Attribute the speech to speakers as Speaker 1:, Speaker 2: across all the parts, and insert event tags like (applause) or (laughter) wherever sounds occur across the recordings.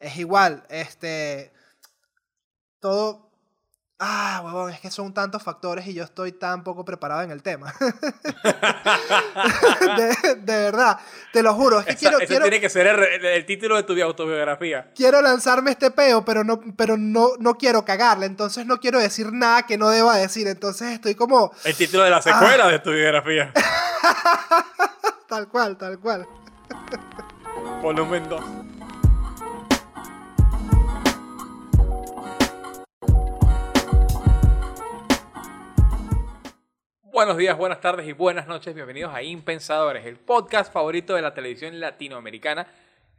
Speaker 1: es igual, este, todo, Ah, huevón, es que son tantos factores y yo estoy tan poco preparado en el tema. (laughs) de, verdad, te lo juro. Es que quiero,
Speaker 2: ese tiene que ser el, título de tu autobiografía.
Speaker 1: Quiero lanzarme este peo, pero no, pero no, no quiero cagarle. Entonces no quiero decir nada que no deba decir. Entonces estoy como.
Speaker 2: El título de la secuela ah. de tu biografía. (laughs)
Speaker 1: tal cual, tal cual.
Speaker 2: Volumen 2. Buenos días, buenas tardes y buenas noches. Bienvenidos a Impensadores, el podcast favorito de la televisión latinoamericana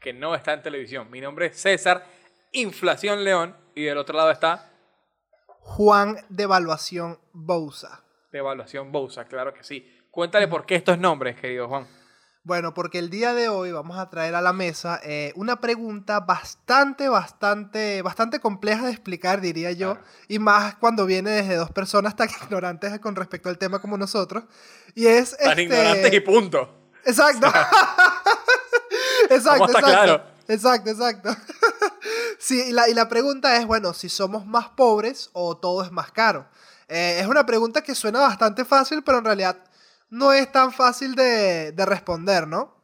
Speaker 2: que no está en televisión. Mi nombre es César Inflación León y del otro lado está
Speaker 1: Juan de Evaluación Bousa.
Speaker 2: De Evaluación Bousa, claro que sí. Cuéntale por qué estos nombres, querido Juan.
Speaker 1: Bueno, porque el día de hoy vamos a traer a la mesa eh, una pregunta bastante, bastante, bastante compleja de explicar, diría yo, y más cuando viene desde dos personas tan (laughs) ignorantes con respecto al tema como nosotros. Y es...
Speaker 2: Tan este... ignorantes y punto.
Speaker 1: Exacto. (laughs) exacto, exacto. Claro? Exacto, exacto. (laughs) sí, y la, y la, pregunta es, bueno, si somos más pobres o todo es más caro. Eh, es una pregunta que suena bastante fácil, pero en realidad no es tan fácil de, responder, ¿no?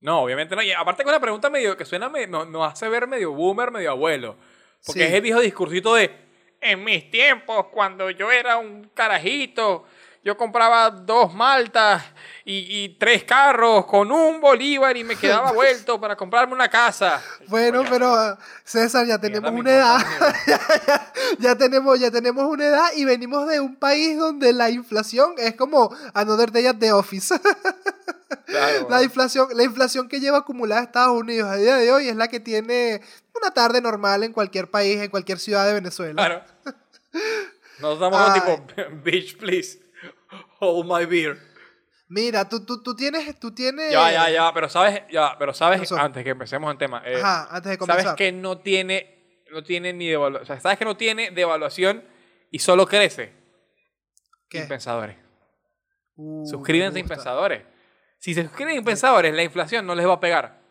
Speaker 2: No, obviamente no. Y aparte con la pregunta medio que suena, nos hace ver medio boomer, medio abuelo. Porque es el viejo discursito de, en mis tiempos, cuando yo era un carajito, yo compraba dos maltas y, tres carros con un bolívar y me (laughs) quedaba vuelto para comprarme una casa.
Speaker 1: Bueno, pero César, ya tenemos una edad. (laughs) ya, tenemos, ya tenemos una edad y venimos de un país donde la inflación es como Another Day at the Office. (laughs) la, inflación, la inflación que lleva acumulada Estados Unidos a día de hoy es la que tiene una tarde normal en cualquier país, en cualquier ciudad de Venezuela. Claro.
Speaker 2: Nos damos tipo, beach, please. Hold (laughs) my beer.
Speaker 1: Mira, tú, tú, tú, tienes, tú tienes...
Speaker 2: Ya, ya, ya, pero sabes, ya, pero sabes, antes que empecemos el tema,
Speaker 1: eh, Ajá, antes de comenzar.
Speaker 2: sabes que no tiene, no tiene ni devaluación, o sea, sabes que no tiene devaluación y solo crece. ¿Qué? Impensadores. Uh, Suscríbanse Impensadores. Si se suscriben Impensadores, la inflación no les va a pegar.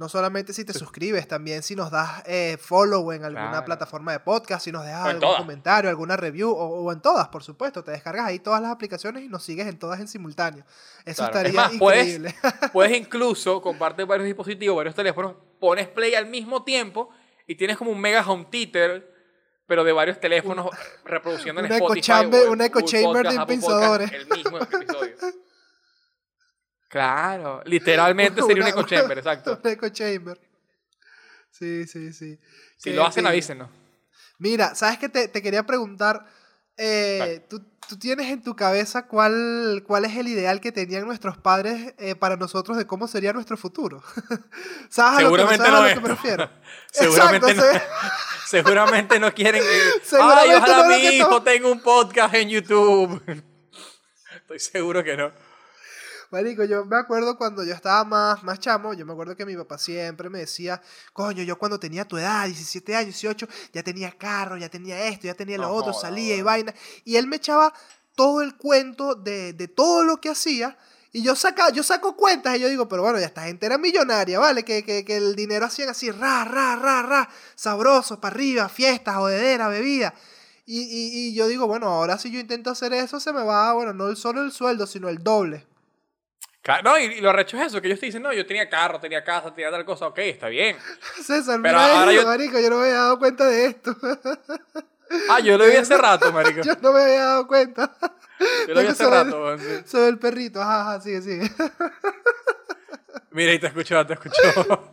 Speaker 1: No solamente si te suscribes, también si nos das eh, follow en alguna plataforma de podcast, si nos dejas algún comentario, alguna review, o, en todas, por supuesto. Te descargas ahí todas las aplicaciones y nos sigues en todas en simultáneo. Eso estaría increíble.
Speaker 2: Puedes, (laughs) puedes incluso compartir varios dispositivos, varios teléfonos, pones play al mismo tiempo y tienes como un mega home theater, pero de varios teléfonos reproduciendo en Spotify.
Speaker 1: una eco chamber de impensadores.
Speaker 2: El mismo episodio. (laughs) Claro, (laughs) literalmente sería un echo chamber, (laughs) exacto.
Speaker 1: Un echo chamber. Sí, sí, sí.
Speaker 2: Si lo hacen, avísenos.
Speaker 1: Mira, ¿sabes qué te, te quería preguntar? Eh, ¿tú, ¿tú, tienes en tu cabeza cuál, cuál es el ideal que tenían nuestros padres eh, para nosotros de cómo sería nuestro futuro? (laughs) ¿Sabes,
Speaker 2: seguramente
Speaker 1: a
Speaker 2: lo,
Speaker 1: que, me refiero?
Speaker 2: seguramente, no, seguramente no quieren. Ay, ojalá mi hijo tenga un podcast en YouTube. Estoy seguro que no.
Speaker 1: Marico, yo me acuerdo cuando yo estaba más, más chamo, yo me acuerdo que mi papá siempre me decía, coño, yo cuando tenía tu edad, 17 años, 18, ya tenía carro, ya tenía esto, ya tenía lo otro, salía y vaina. Y él me echaba todo el cuento de, de todo lo que hacía. Y yo, saca, yo saco cuentas y yo digo, pero bueno, ya esta gente era millonaria, ¿vale? Que, que, que el dinero hacían así, ra, ra, ra, ra, sabroso, para arriba, fiestas, jodedera, bebida. Y, y, y, yo digo, bueno, ahora si yo intento hacer eso, se me va, bueno, no solo el sueldo, sino el doble.
Speaker 2: No, y, lo arrecho es eso, que ellos te dicen, no, yo tenía carro, tenía casa, tenía tal cosa, ok, está bien. (laughs)
Speaker 1: César, pero ahora yo... marico, yo no me había dado cuenta de esto.
Speaker 2: Ah, yo lo vi hace (laughs) rato, marico.
Speaker 1: yo no me había dado cuenta.
Speaker 2: Yo lo vi (laughs) hace rato.
Speaker 1: El, soy el perrito, ajá, ajá, sigue, sigue.
Speaker 2: Mira, y te escuchó, te escuchó.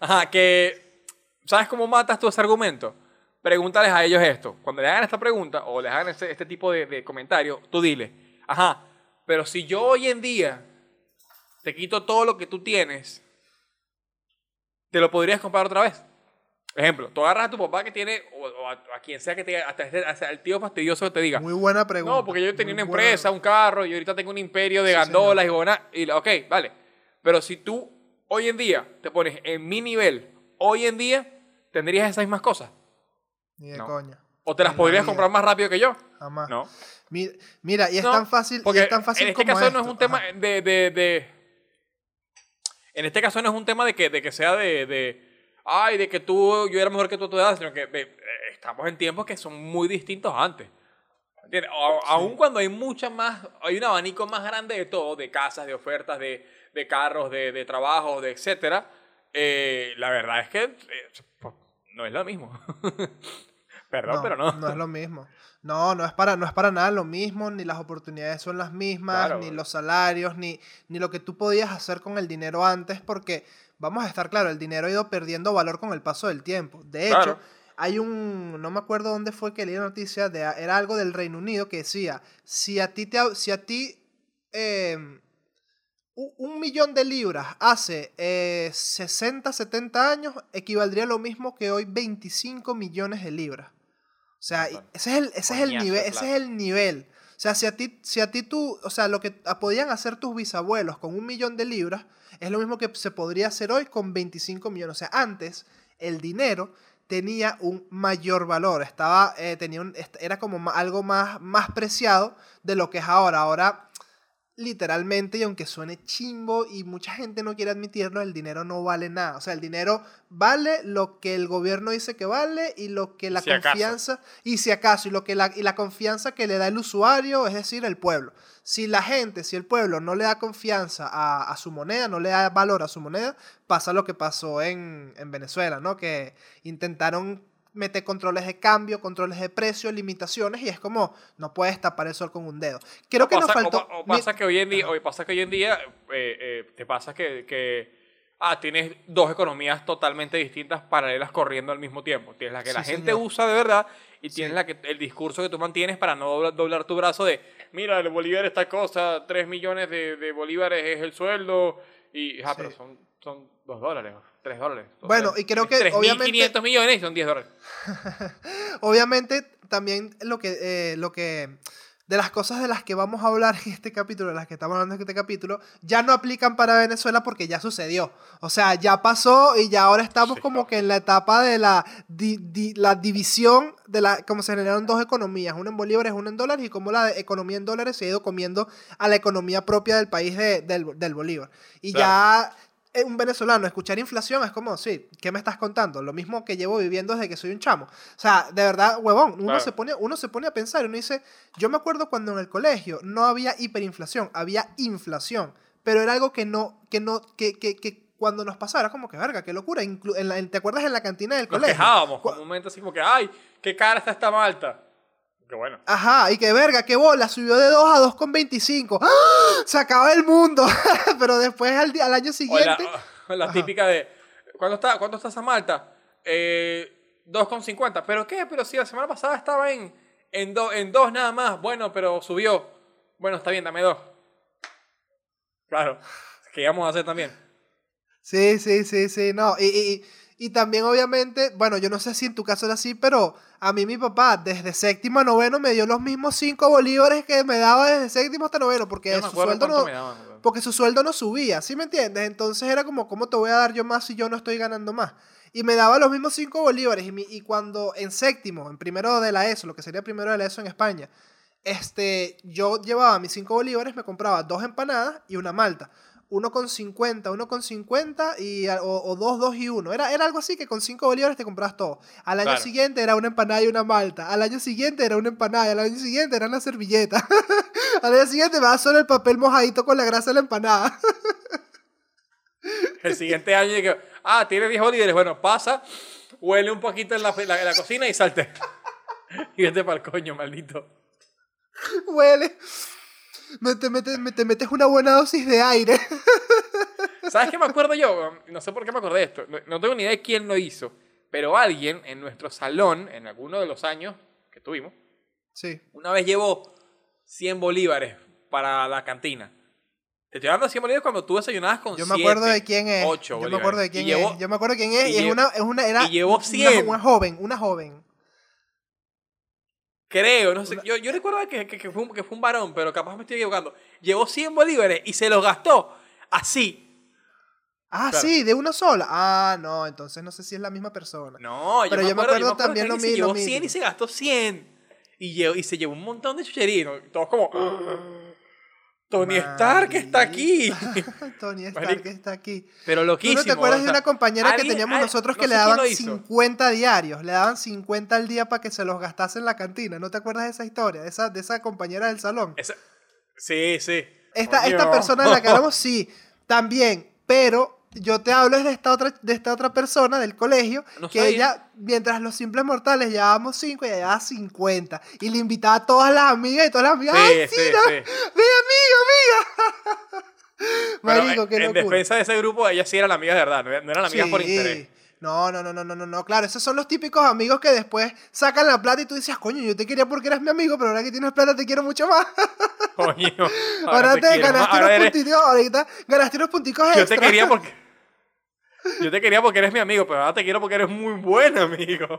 Speaker 2: Ajá, que, ¿sabes cómo matas tú ese argumento? Pregúntales a ellos esto. Cuando le hagan esta pregunta o les hagan este, este tipo de, de comentario, tú dile, ajá, pero si yo hoy en día te quito todo lo que tú tienes, te lo podrías comprar otra vez. Ejemplo, tú agarras a tu papá que tiene, o, a, quien sea que te hasta, hasta, el tío fastidioso que te diga.
Speaker 1: Muy buena pregunta.
Speaker 2: No, porque yo tenía una empresa, un carro, y ahorita tengo un imperio de gandolas y buena. Y, ok, vale. Pero si tú hoy en día te pones en mi nivel, hoy en día, ¿tendrías esas mismas cosas?
Speaker 1: Ni de coña.
Speaker 2: ¿O te las podrías comprar más rápido que yo?
Speaker 1: Jamás.
Speaker 2: No.
Speaker 1: Mira, y es tan fácil. Porque es tan fácil
Speaker 2: en este caso no es un tema de en este caso no es un tema de que, de que sea de, ay, de que tú, yo era mejor que tú a tu edad, sino que estamos en tiempos que son muy distintos antes. ¿Entiendes? Aún cuando hay mucha más, hay un abanico más grande de todo, de casas, de ofertas, de, de carros, de, de trabajos, de etcétera, eh, la verdad es que eh, pues, no es lo mismo. (laughs) Perdón, pero no.
Speaker 1: No es lo mismo. No, no es para, no es para nada lo mismo, ni las oportunidades son las mismas,
Speaker 2: Claro,
Speaker 1: ni los salarios, ni, ni lo que tú podías hacer con el dinero antes, porque vamos a estar claro, el dinero ha ido perdiendo valor con el paso del tiempo. De hecho,
Speaker 2: Claro.
Speaker 1: hay un, no me acuerdo dónde fue que leí la noticia, de, era algo del Reino Unido que decía, si a ti, te, si a ti eh, u- un millón de libras hace eh, 60, 70 años, equivaldría a lo mismo que hoy 25 millones de libras. O sea, ese es el, ese es el nivel, ese es el nivel. O sea, si a ti, si a ti tú, o sea, lo que podían hacer tus bisabuelos con un millón de libras, es lo mismo que se podría hacer hoy con 25 millones. O sea, antes el dinero tenía un mayor valor, estaba, eh, tenía un, era como algo más, más preciado de lo que es ahora. Ahora, literalmente, y aunque suene chimbo y mucha gente no quiere admitirlo, el dinero no vale nada. O sea, el dinero vale lo que el gobierno dice que vale y lo que la
Speaker 2: Si acaso.
Speaker 1: confianza, y si acaso, y lo que la, y la confianza que le da el usuario, es decir, el pueblo. Si la gente, si el pueblo no le da confianza a, a su moneda, no le da valor a su moneda, pasa lo que pasó en, en Venezuela, ¿no? Que intentaron meter controles de cambio, controles de precio, limitaciones, y es como, no puedes tapar el sol con un dedo. Creo
Speaker 2: O
Speaker 1: que nos
Speaker 2: pasa, o
Speaker 1: faltó...
Speaker 2: o
Speaker 1: mi-
Speaker 2: pasa que hoy en día, hoy pasa que hoy en día eh, eh, te pasa que, que ah, tienes dos economías totalmente distintas paralelas corriendo al mismo tiempo. Tienes la que la
Speaker 1: Sí,
Speaker 2: gente
Speaker 1: señor.
Speaker 2: usa de verdad y tienes
Speaker 1: Sí.
Speaker 2: la que el discurso que tú mantienes para no doblar, doblar tu brazo de, mira, el bolívar esta cosa, 3 millones de, de bolívares es el sueldo y, ah, pero
Speaker 1: Sí.
Speaker 2: son, son 2 dólares, 3 dólares.
Speaker 1: Bueno, y creo que, obviamente-
Speaker 2: 3.500 millones y son 10 dólares. (laughs)
Speaker 1: Obviamente, también lo que, eh, lo que. De las cosas de las que vamos a hablar en este capítulo, de las que estamos hablando en este capítulo, ya no aplican para Venezuela porque ya sucedió. O sea, ya pasó y ya ahora estamos
Speaker 2: Sí,
Speaker 1: como que en la etapa de la, di- di- la división de la. Como se generaron dos economías, una en bolívares, una en dólares, y como la economía en dólares se ha ido comiendo a la economía propia del país de- del, del bolívar. Y ya un venezolano escuchar inflación es como, sí, ¿qué me estás contando? Lo mismo que llevo viviendo desde que soy un chamo. O sea, de verdad, huevón, uno,
Speaker 2: Claro.
Speaker 1: se, pone, uno se pone a pensar uno dice, yo me acuerdo cuando en el colegio no había hiperinflación, había inflación, pero era algo que no, que no, que, que, que cuando nos pasara, como que verga, qué locura. Inclu- en la- ¿Te acuerdas en la cantina del
Speaker 2: Nos
Speaker 1: colegio?
Speaker 2: quejábamos
Speaker 1: Cu-
Speaker 2: con un momento así como que, ay, qué cara está esta malta. Que bueno.
Speaker 1: Ajá, y que verga, qué bola, subió de 2 a 2,25. ¡Ah! Se acaba el mundo. (laughs) pero después al, año siguiente...
Speaker 2: o la típica de, ¿cuánto está, ¿cuánto está esa malta? Eh, 2,50. ¿Pero qué? Pero si la semana pasada estaba en, en, do- en dos nada más. Bueno, pero subió. Bueno, está bien, dame dos. Claro, que íbamos a hacer también.
Speaker 1: Sí, sí, sí, sí, no. Y, y, y- también, obviamente, bueno, yo no sé si en tu caso era así, pero a mí mi papá, desde séptimo a noveno, me dio los mismos cinco bolívares que me daba desde séptimo hasta noveno, porque
Speaker 2: no
Speaker 1: su sueldo no,
Speaker 2: daban,
Speaker 1: porque su sueldo no subía, ¿sí me entiendes? Entonces era como, ¿cómo te voy a dar yo más si yo no estoy ganando más? Y me daba los mismos cinco bolívares. Y, mi- y cuando en séptimo, en primero de la ESO, lo que sería primero de la ESO en España, este, yo llevaba mis cinco bolívares, me compraba dos empanadas y una malta. Uno con 50, uno con 50 y, o, o dos, dos y uno. Era, era algo así que con cinco bolívares te comprabas todo. Al año
Speaker 2: Claro.
Speaker 1: siguiente era una empanada y una malta. Al año siguiente era una empanada. Y al año siguiente era una servilleta. (laughs) al año siguiente me da solo el papel mojadito con la grasa de la empanada. (laughs)
Speaker 2: El siguiente año ah, tiene 10 bolívares. Bueno, pasa, huele un poquito en la, la- en la cocina y salte. (laughs) y vete para el coño, maldito.
Speaker 1: Huele. Me te, metes, me te metes una buena dosis de aire. (laughs)
Speaker 2: ¿Sabes qué me acuerdo yo? No sé por qué me acordé de esto. No, tengo ni idea de quién lo hizo. Pero alguien en nuestro salón, en alguno de los años que tuvimos,
Speaker 1: Sí.
Speaker 2: una vez llevó 100 bolívares para la cantina. Te estoy hablando de 100 bolívares cuando tú desayunabas con
Speaker 1: Yo me acuerdo de quién es.
Speaker 2: 8
Speaker 1: Yo me acuerdo de quién
Speaker 2: y llevó,
Speaker 1: es. Yo me acuerdo de quién es.
Speaker 2: y
Speaker 1: Y, es
Speaker 2: lle-
Speaker 1: una, es una, era
Speaker 2: y llevó
Speaker 1: una-
Speaker 2: 100.
Speaker 1: Una, joven, una joven.
Speaker 2: Creo, no sé. Yo, yo recuerdo que, que, que fue un, que fue un varón, pero capaz me estoy equivocando. Llevó 100 bolívares y se los gastó así.
Speaker 1: Ah,
Speaker 2: Claro.
Speaker 1: sí, de una sola. Ah, no, entonces no sé si es la misma persona.
Speaker 2: No, yo
Speaker 1: Pero yo me
Speaker 2: acuerdo,
Speaker 1: acuerdo también lo
Speaker 2: se
Speaker 1: mi- lo
Speaker 2: llevó
Speaker 1: mismo.
Speaker 2: 100 y se gastó 100. Y, llevó- y se llevó un montón de chucherías. Todos como... Tony Stark está aquí. (laughs)
Speaker 1: Tony Stark está aquí.
Speaker 2: Pero
Speaker 1: ¿Tú
Speaker 2: loquísimo.
Speaker 1: no te acuerdas
Speaker 2: o
Speaker 1: de una compañera que teníamos nosotros
Speaker 2: no
Speaker 1: que le daban
Speaker 2: lo hizo.
Speaker 1: 50 diarios? Le daban 50 al día para que se los gastase en la cantina. ¿No te acuerdas de esa historia? De esa, de esa compañera del salón.
Speaker 2: Esa- Sí, sí.
Speaker 1: Esta, esta persona de la que hablamos, (laughs) sí, también, pero yo te hablo es de esta otra, de esta otra persona del colegio,
Speaker 2: No
Speaker 1: que
Speaker 2: sabía.
Speaker 1: ella, mientras los simples mortales llevábamos 5, ella llevaba 50. Y le invitaba a todas las amigas y todas las amigas,
Speaker 2: Sí,
Speaker 1: ¡ay, sí,
Speaker 2: sí,
Speaker 1: no!
Speaker 2: sí.
Speaker 1: ¡Ve, amiga, Marico,
Speaker 2: en,
Speaker 1: qué
Speaker 2: en
Speaker 1: locura.
Speaker 2: defensa de ese grupo, ellas sí eran la amiga de verdad, no eran amigas por interés.
Speaker 1: No, no, no, no, no, no, no, claro, esos son los típicos amigos que después sacan la plata y tú dices, coño, yo te quería porque eras mi amigo, pero ahora que tienes plata te quiero mucho más.
Speaker 2: Coño.
Speaker 1: Ahora,
Speaker 2: te
Speaker 1: te,
Speaker 2: quiero más,
Speaker 1: ganaste
Speaker 2: ahora
Speaker 1: unos
Speaker 2: eres-
Speaker 1: puntitos, ahorita ganaste unos punticos
Speaker 2: Yo
Speaker 1: extra.
Speaker 2: te quería porque. Yo te quería porque eres mi amigo, pero ahora te quiero porque eres muy buen amigo.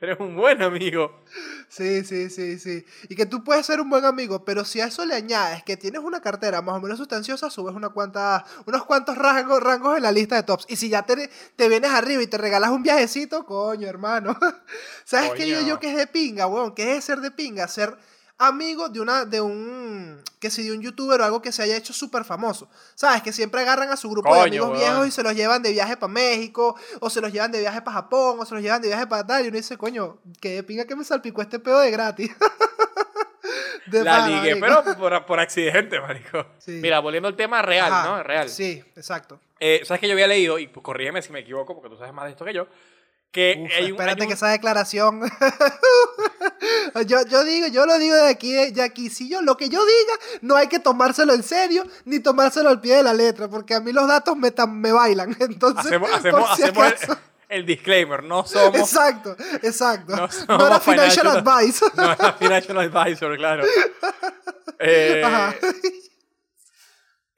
Speaker 2: Eres un buen amigo.
Speaker 1: Sí, sí, sí, sí. Y que tú puedes ser un buen amigo, pero si a eso le añades que tienes una cartera más o menos sustanciosa, subes una cuanta, unos cuantos rangos, rangos en la lista de tops. Y si ya te, te vienes arriba y te regalas un viajecito, coño, hermano. (laughs) ¿Sabes qué digo yo que es de pinga, weón? ¿Qué es ser de pinga? Ser amigo de una de un que si de un youtuber o algo que se haya hecho súper famoso sabes que siempre agarran a su grupo de amigos
Speaker 2: weón.
Speaker 1: viejos y se los llevan de viaje para México o se los llevan de viaje para Japón o se los llevan de viaje para tal y uno dice coño de pinga que me salpicó este pedo de gratis (laughs) De
Speaker 2: La
Speaker 1: pana,
Speaker 2: ligué,
Speaker 1: marico.
Speaker 2: pero por, por accidente, marico.
Speaker 1: Sí.
Speaker 2: Mira, volviendo al tema real,
Speaker 1: Ajá,
Speaker 2: ¿no? Real.
Speaker 1: sí exacto
Speaker 2: Eh, ¿Sabes que yo había leído, y pues, corrígeme si me equivoco, porque tú sabes más de esto que yo, que
Speaker 1: Uf,
Speaker 2: hay un...
Speaker 1: espérate
Speaker 2: hay un-
Speaker 1: que esa declaración. (laughs) yo, yo digo, yo lo digo de aquí, de aquí. Si yo lo que yo diga, no hay que tomárselo en serio ni tomárselo al pie de la letra, porque a mí los datos me, me bailan. (laughs) Entonces,
Speaker 2: Hacemos,
Speaker 1: por
Speaker 2: hacemos,
Speaker 1: si
Speaker 2: hacemos el,
Speaker 1: acaso-
Speaker 2: el disclaimer, no somos...
Speaker 1: Exacto, exacto.
Speaker 2: No
Speaker 1: No,
Speaker 2: somos
Speaker 1: era financial
Speaker 2: financial-
Speaker 1: advice. (laughs)
Speaker 2: No es la Financial Advisor, claro. Eh,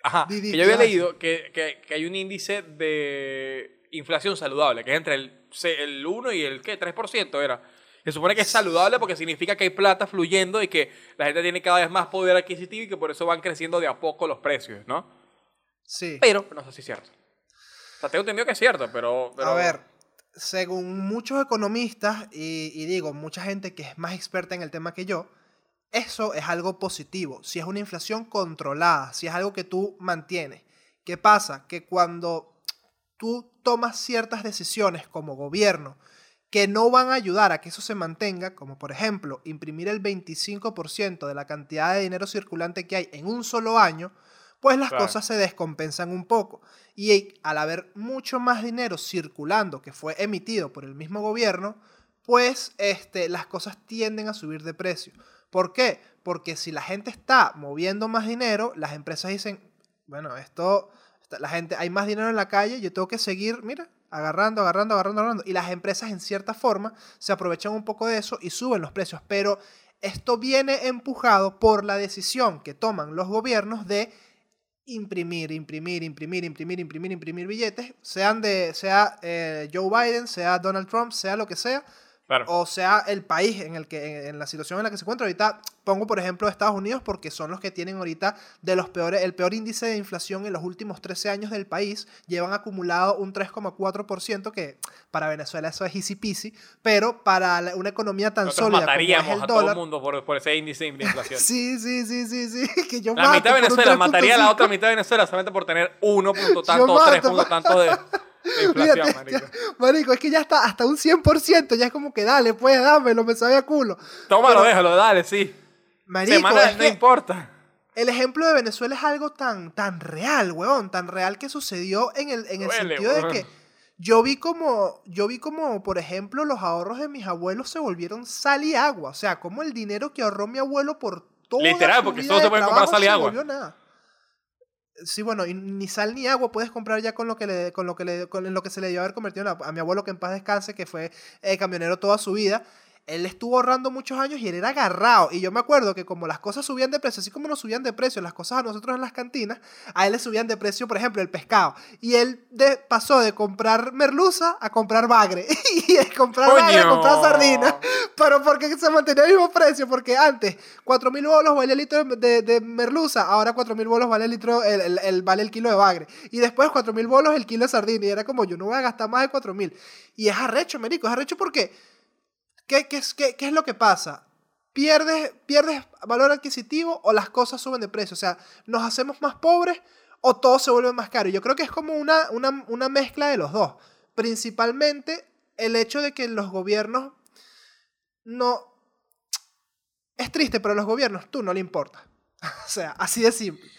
Speaker 1: Ajá.
Speaker 2: Que yo había
Speaker 1: ¿qué vas a
Speaker 2: leído que, que- que hay un índice de inflación saludable, que es entre el, el 1 y el ¿qué? 3% era. Se supone que es saludable porque significa que hay plata fluyendo y que la gente tiene cada vez más poder adquisitivo y que por eso van creciendo de a poco los precios, ¿no?
Speaker 1: Sí.
Speaker 2: Pero no sé si es cierto. O sea, tengo entendido que es cierto, pero... pero-
Speaker 1: A ver, según muchos economistas, y, y digo, mucha gente que es más experta en el tema que yo, eso es algo positivo. Si es una inflación controlada, si es algo que tú mantienes. ¿Qué pasa? Que cuando tú tomas ciertas decisiones como gobierno que no van a ayudar a que eso se mantenga, como por ejemplo imprimir el 25% de la cantidad de dinero circulante que hay en un solo año, pues las
Speaker 2: Claro.
Speaker 1: cosas se descompensan un poco. Y al haber mucho más dinero circulando que fue emitido por el mismo gobierno, pues este, las cosas tienden a subir de precio. ¿Por qué? Porque si la gente está moviendo más dinero, las empresas dicen, bueno, esto, la gente, hay más dinero en la calle, yo tengo que seguir, mira, agarrando, agarrando, agarrando, agarrando. Y las empresas en cierta forma se aprovechan un poco de eso y suben los precios. Pero esto viene empujado por la decisión que toman los gobiernos de imprimir, imprimir, imprimir, imprimir, imprimir, imprimir billetes, sean de, sea eh, Joe Biden, sea Donald Trump, sea lo que sea,
Speaker 2: Claro.
Speaker 1: o sea el país en el que en, la situación en la que se encuentra ahorita pongo por ejemplo Estados Unidos porque son los que tienen ahorita de los peores el peor índice de inflación en los últimos 13 años del país llevan acumulado un 3,4% que para Venezuela eso es easy peasy pero para la- una economía tan
Speaker 2: Nosotros
Speaker 1: sólida como es
Speaker 2: mataríamos
Speaker 1: el
Speaker 2: a todo el
Speaker 1: dólar
Speaker 2: mundo por, por ese índice de inflación. (laughs)
Speaker 1: sí sí sí sí sí (laughs) que yo
Speaker 2: La
Speaker 1: mato
Speaker 2: mitad de Venezuela mataría a la
Speaker 1: 3.5.
Speaker 2: otra mitad de Venezuela solamente por tener 1 punto (laughs) tanto, 3 punto tanto de,
Speaker 1: Fíjate,
Speaker 2: marico.
Speaker 1: marico, es que ya está hasta un 100%, ya es como que dale, pues dámelo, me sabe a culo.
Speaker 2: Tómalo,
Speaker 1: Pero-
Speaker 2: déjalo, dale, sí.
Speaker 1: Marico,
Speaker 2: Semana
Speaker 1: es
Speaker 2: no
Speaker 1: que
Speaker 2: importa.
Speaker 1: el ejemplo de Venezuela es algo tan, tan real, weón, tan real que sucedió en el, en el
Speaker 2: Duele,
Speaker 1: sentido de que yo vi como, yo vi como, por ejemplo, los ahorros de mis abuelos se volvieron sal y agua. O sea, como el dinero que ahorró mi abuelo por todo
Speaker 2: Literal, porque solo se puede comprar sal y agua.
Speaker 1: Nada. Sí, bueno, y ni sal ni agua puedes comprar ya con lo que le, con lo que le, con lo que se le dio haber convertido a mi abuelo que en paz descanse, que fue eh, camionero toda su vida. Él estuvo ahorrando muchos años y él era agarrado. Y yo me acuerdo que como las cosas subían de precio, así como nos subían de precio las cosas a nosotros en las cantinas, a él le subían de precio, por ejemplo, el pescado. Y él de- pasó de comprar merluza a comprar bagre. (laughs) y de comprar bagre a comprar sardina. Pero porque se mantenía el mismo precio, porque antes 4 mil bolos valía el litro de, de- merluza, ahora 4 mil bolos vale el litro, el, el- el- vale el kilo de bagre. Y después 4 mil bolos el kilo de sardina. Y era como, yo no voy a gastar más de 4 mil. Y es arrecho, merico, es arrecho porque, ¿qué, qué, es, qué, qué es lo que pasa? pierdes, pierdes valor adquisitivo o las cosas suben de precio. O sea, nos hacemos más pobres o todo se vuelve más caro. Yo creo que es como una, una, una mezcla de los dos. Principalmente el hecho de que los gobiernos no... Es triste, pero a los gobiernos tú no le importa. (laughs) o sea, así de simple.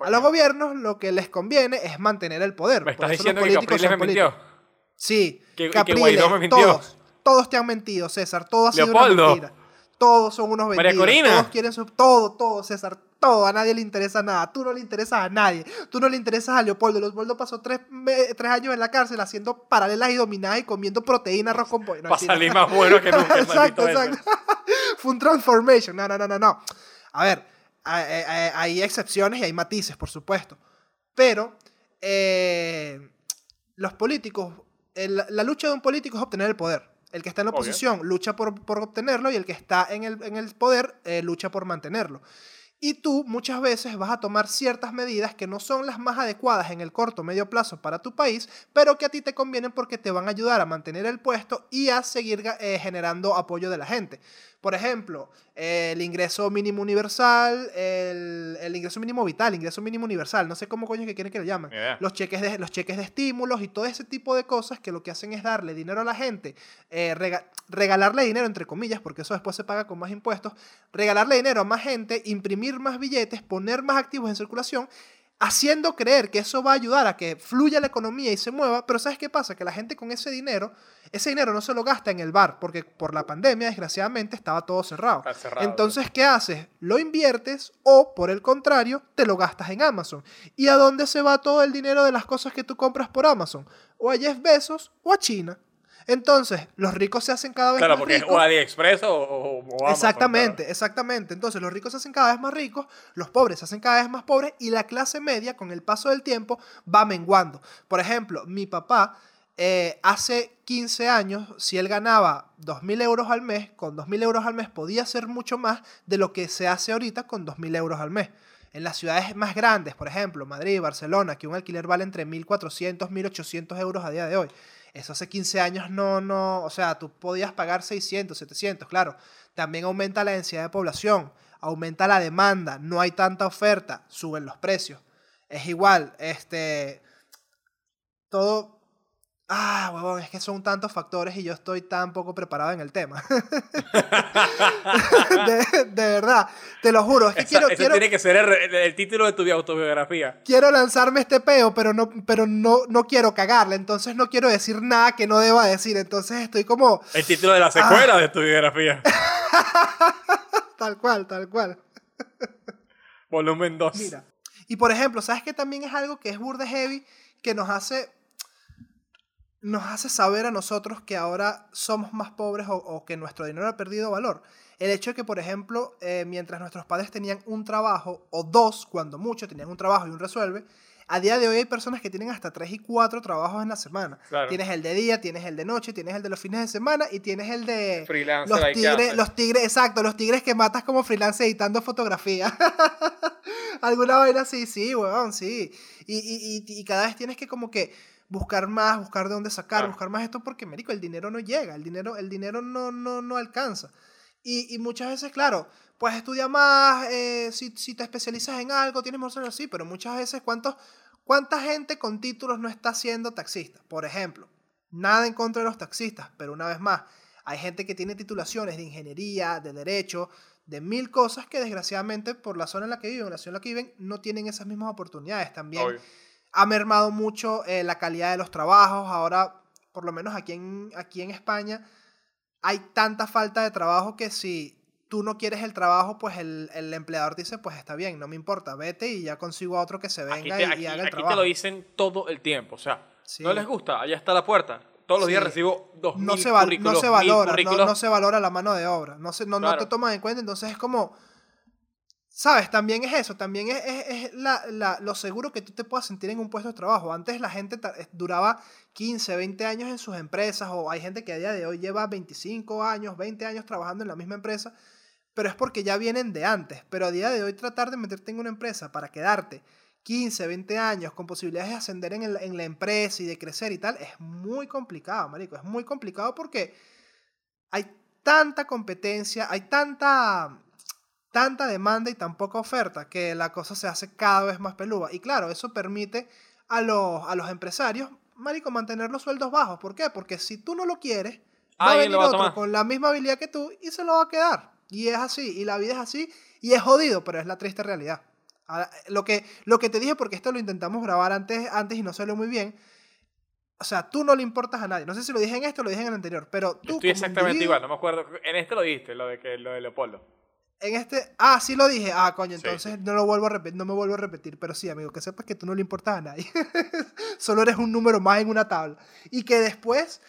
Speaker 1: A los gobiernos lo que les conviene es mantener el poder.
Speaker 2: ¿Me
Speaker 1: Por
Speaker 2: estás
Speaker 1: los
Speaker 2: diciendo que Capriles me mintió?
Speaker 1: Sí,
Speaker 2: Que- que
Speaker 1: Capriles,
Speaker 2: Guaidó me mintió.
Speaker 1: todos, todos te han mentido, César, todo ha sido
Speaker 2: Leopoldo.
Speaker 1: una mentira. Todos son unos
Speaker 2: María
Speaker 1: vendidos.
Speaker 2: Corina.
Speaker 1: Todos quieren su todo, todo, César, todo, a nadie le interesa nada. Tú no le interesas a nadie. Tú no le interesas a Leopoldo. Leopoldo pasó tres, me- tres años en la cárcel haciendo paralelas y dominadas y comiendo proteína, arroz con pollo. No,
Speaker 2: Para salir más bueno que nunca. (laughs)
Speaker 1: exacto, exacto. (laughs) Fue un transformation. No, no, no, no, no. A ver, hay, hay- hay excepciones y hay matices, por supuesto. Pero eh, los políticos, el- la lucha de un político es obtener el poder. El que está en la
Speaker 2: Obvio.
Speaker 1: oposición lucha por, por obtenerlo y el que está en el, en el poder eh, lucha por mantenerlo. Y tú muchas veces vas a tomar ciertas medidas que no son las más adecuadas en el corto o medio plazo para tu país, pero que a ti te convienen porque te van a ayudar a mantener el puesto y a seguir eh, generando apoyo de la gente. Por ejemplo, el ingreso mínimo universal, el, el ingreso mínimo vital, ingreso mínimo universal, no sé cómo coño que quieren que lo llamen. Los cheques, de, los cheques de estímulos y todo ese tipo de cosas que lo que hacen es darle dinero a la gente, eh, rega- regalarle dinero entre comillas, porque eso después se paga con más impuestos, regalarle dinero a más gente, imprimir más billetes, poner más activos en circulación, haciendo creer que eso va a ayudar a que fluya la economía y se mueva, pero ¿sabes qué pasa? Que la gente con ese dinero, ese dinero no se lo gasta en el bar, porque por la pandemia, desgraciadamente, estaba todo cerrado. Entonces, ¿qué haces? Lo inviertes o, por el contrario, te lo gastas en Amazon. ¿Y a dónde se va todo el dinero de las cosas que tú compras por Amazon? O a Jeff Bezos o a China. Entonces, los ricos se hacen cada vez
Speaker 2: Claro,
Speaker 1: más
Speaker 2: porque es
Speaker 1: ricos.
Speaker 2: o AliExpress o, o, o Amazon,
Speaker 1: Exactamente, exactamente. Entonces los ricos se hacen cada vez más ricos, los pobres se hacen cada vez más pobres y la clase media con el paso del tiempo va menguando. Por ejemplo, mi papá eh, hace 15 años, si él ganaba 2.000 euros al mes, con 2.000 euros al mes podía hacer mucho más de lo que se hace ahorita con 2.000 euros al mes. En las ciudades más grandes, por ejemplo, Madrid, Barcelona, que un alquiler vale entre 1.400, 1.800 euros a día de hoy. Eso hace 15 años no, no, o sea, tú podías pagar 600, 700, claro. También aumenta la densidad de población, aumenta la demanda, no hay tanta oferta, suben los precios. Es igual, este, todo, ah, huevón, es que son tantos factores y yo estoy tan poco preparado en el tema. (laughs) de, de verdad, te lo juro, es que
Speaker 2: Esa-
Speaker 1: quiero,
Speaker 2: ese
Speaker 1: quiero,
Speaker 2: tiene que ser el, título de tu autobiografía.
Speaker 1: quiero lanzarme este peo, pero no, pero no, no quiero cagarle, entonces no quiero decir nada que no deba decir, entonces estoy como
Speaker 2: El título de la
Speaker 1: Ah.
Speaker 2: secuela de tu biografía. (laughs)
Speaker 1: tal cual, tal cual.
Speaker 2: Volumen 2.
Speaker 1: Mira. Y por ejemplo, ¿sabes qué también es algo que es burde heavy que nos hace nos hace saber a nosotros que ahora somos más pobres o, o que nuestro dinero ha perdido valor? El hecho de que, por ejemplo, eh, mientras nuestros padres tenían un trabajo, o dos, cuando mucho, tenían un trabajo y un resuelve, a día de hoy hay personas que tienen hasta tres y cuatro trabajos en la semana.
Speaker 2: Claro.
Speaker 1: Tienes el de día, tienes el de noche, tienes el de los fines de semana y tienes el de
Speaker 2: Freelancer
Speaker 1: los tigres, los tigres, exacto, los tigres que matas como freelance editando fotografía. (laughs) Alguna vaina así, sí, weón, sí. Y, y, y, y cada vez tienes que como que buscar más, buscar de dónde sacar, buscar más esto porque, marico, el dinero no llega, el dinero, el dinero no, no, no alcanza. Y, y muchas veces, claro, pues estudia más, eh, si, si te especializas en algo, tienes más así, pero muchas veces, ¿cuántos, ¿cuánta gente con títulos no está siendo taxista? Por ejemplo, nada en contra de los taxistas, pero una vez más, hay gente que tiene titulaciones de ingeniería, de derecho, de mil cosas que desgraciadamente por la zona en la que viven, la ciudad en la que viven, no tienen esas mismas oportunidades. También
Speaker 2: Obvio.
Speaker 1: Ha mermado mucho eh, la calidad de los trabajos. Ahora, por lo menos aquí en, aquí en España, hay tanta falta de trabajo que si tú no quieres el trabajo, pues el, el empleador dice, pues está bien, no me importa, vete y ya consigo a otro que se
Speaker 2: Aquí,
Speaker 1: venga
Speaker 2: te,
Speaker 1: y,
Speaker 2: aquí-
Speaker 1: y haga el
Speaker 2: aquí te
Speaker 1: trabajo.
Speaker 2: lo dicen todo el tiempo. O sea,
Speaker 1: Sí.
Speaker 2: no les gusta, allá está la puerta. Todos los
Speaker 1: Sí.
Speaker 2: días recibo dos
Speaker 1: no
Speaker 2: mil
Speaker 1: se, no valora, no, se valora la mano de obra, no, se, no, no te toman en cuenta, entonces es como, ¿sabes? También es eso, también es, es- es la, la- lo seguro que tú te puedas sentir en un puesto de trabajo. Antes la gente eh, duraba 15, 20 años en sus empresas, o hay gente que a día de hoy lleva 25 años, 20 años trabajando en la misma empresa, pero es porque ya vienen de antes. Pero a día de hoy tratar de meterte en una empresa para quedarte 15, 20 años con posibilidades de ascender en, el- en la empresa y de crecer y tal, es muy complicado, marico. Es muy complicado porque hay tanta competencia, hay tanta, tanta demanda y tan poca oferta que la cosa se hace cada vez más peluda. Y claro, eso permite a los, a los empresarios, marico, mantener los sueldos bajos. ¿Por qué? Porque si tú no lo quieres, va a venir
Speaker 2: lo va a
Speaker 1: otro
Speaker 2: tomar.
Speaker 1: con la misma habilidad que tú y se lo va a quedar. Y es así, y la vida es así, y es jodido, pero es la triste realidad. Ahora, lo, que, lo que te dije, porque esto lo intentamos grabar antes, antes y no salió muy bien, o sea, tú no le importas a nadie. No sé si lo dije en esto o lo dije en el anterior, pero tú...
Speaker 2: Estoy exactamente igual, no me acuerdo. En este lo dijiste, lo de, que, lo de Leopoldo.
Speaker 1: En este... Ah, sí lo dije. Ah, coño,
Speaker 2: Sí,
Speaker 1: entonces no lo vuelvo a repetir, no me vuelvo a repetir. Pero sí, amigo, que sepas que tú no le importas a nadie. (laughs) Solo eres un número más en una tabla. Y que después...